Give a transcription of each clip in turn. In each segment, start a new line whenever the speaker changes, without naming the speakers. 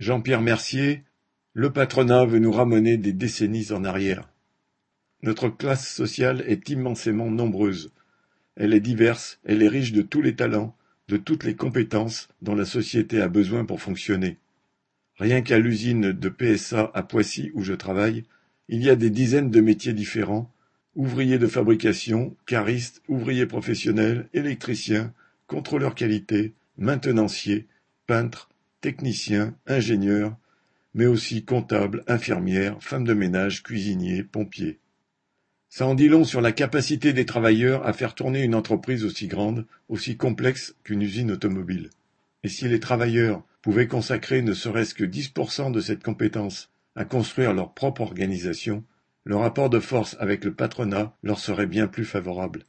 Jean-Pierre Mercier, le patronat veut nous ramener des décennies en arrière. Notre classe sociale est immensément nombreuse. Elle est diverse, elle est riche de tous les talents, de toutes les compétences dont la société a besoin pour fonctionner. Rien qu'à l'usine de PSA à Poissy où je travaille, il y a des dizaines de métiers différents, ouvriers de fabrication, caristes, ouvriers professionnels, électriciens, contrôleurs qualité, maintenanciers, peintres, techniciens, ingénieurs, mais aussi comptables, infirmières, femmes de ménage, cuisiniers, pompiers. Ça en dit long sur la capacité des travailleurs à faire tourner une entreprise aussi grande, aussi complexe qu'une usine automobile. Et si les travailleurs pouvaient consacrer ne serait-ce que 10% de cette compétence à construire leur propre organisation, le rapport de force avec le patronat leur serait bien plus favorable.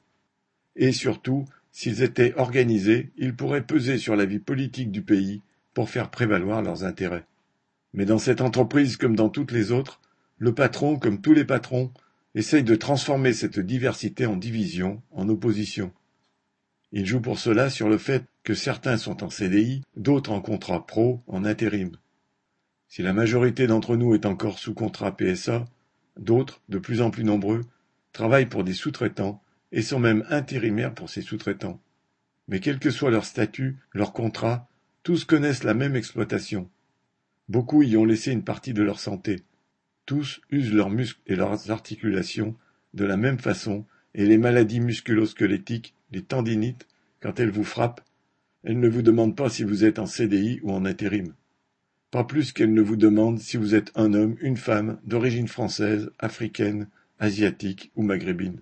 Et surtout, s'ils étaient organisés, ils pourraient peser sur la vie politique du pays pour faire prévaloir leurs intérêts. Mais dans cette entreprise comme dans toutes les autres, le patron, comme tous les patrons, essaye de transformer cette diversité en division, en opposition. Il joue pour cela sur le fait que certains sont en CDI, d'autres en contrat pro, en intérim. Si la majorité d'entre nous est encore sous contrat PSA, d'autres, de plus en plus nombreux, travaillent pour des sous-traitants et sont même intérimaires pour ces sous-traitants. Mais quel que soit leur statut, leur contrat, tous connaissent la même exploitation. Beaucoup y ont laissé une partie de leur santé. Tous usent leurs muscles et leurs articulations de la même façon, et les maladies musculo-squelettiques, les tendinites, quand elles vous frappent, elles ne vous demandent pas si vous êtes en CDI ou en intérim. Pas plus qu'elles ne vous demandent si vous êtes un homme, une femme, d'origine française, africaine, asiatique ou maghrébine.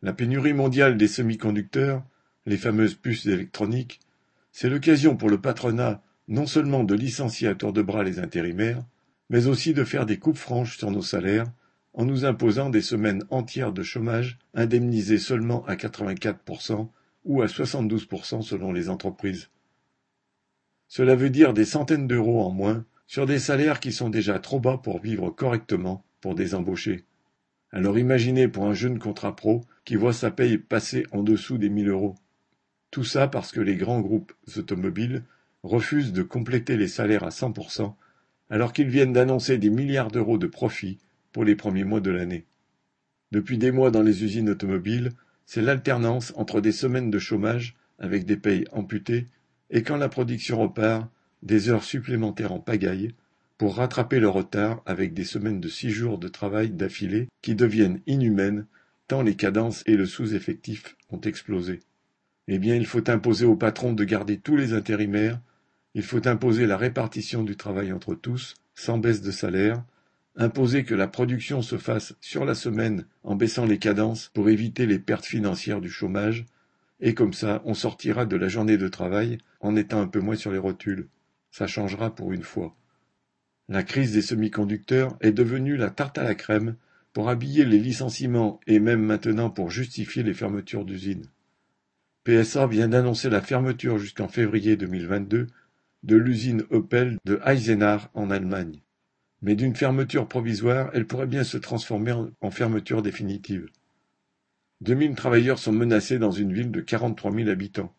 La pénurie mondiale des semi-conducteurs, les fameuses puces électroniques, c'est l'occasion pour le patronat non seulement de licencier à tour de bras les intérimaires, mais aussi de faire des coupes franches sur nos salaires en nous imposant des semaines entières de chômage indemnisées seulement à 84% ou à 72% selon les entreprises. Cela veut dire des centaines d'euros en moins sur des salaires qui sont déjà trop bas pour vivre correctement pour des embauchés. Alors imaginez pour un jeune contrat pro qui voit sa paye passer en dessous des 1000 euros. Tout ça parce que les grands groupes automobiles refusent de compléter les salaires à 100%, alors qu'ils viennent d'annoncer des milliards d'euros de profits pour les premiers mois de l'année. Depuis des mois dans les usines automobiles, c'est l'alternance entre des semaines de chômage avec des payes amputées et quand la production repart, des heures supplémentaires en pagaille pour rattraper le retard avec des semaines de six jours de travail d'affilée qui deviennent inhumaines tant les cadences et le sous-effectif ont explosé. Eh bien, il faut imposer au patron de garder tous les intérimaires, il faut imposer la répartition du travail entre tous, sans baisse de salaire, imposer que la production se fasse sur la semaine en baissant les cadences pour éviter les pertes financières du chômage, et comme ça on sortira de la journée de travail en étant un peu moins sur les rotules. Ça changera pour une fois. La crise des semi-conducteurs est devenue la tarte à la crème pour habiller les licenciements et même maintenant pour justifier les fermetures d'usines. PSA vient d'annoncer la fermeture jusqu'en février 2022 de l'usine Opel de Eisenach en Allemagne. Mais d'une fermeture provisoire, elle pourrait bien se transformer en fermeture définitive. 2000 travailleurs sont menacés dans une ville de 43 000 habitants.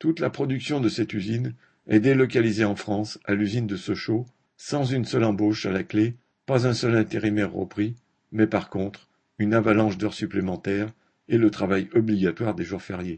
Toute la production de cette usine est délocalisée en France, à l'usine de Sochaux, sans une seule embauche à la clé, pas un seul intérimaire repris, mais par contre, une avalanche d'heures supplémentaires et le travail obligatoire des jours fériés.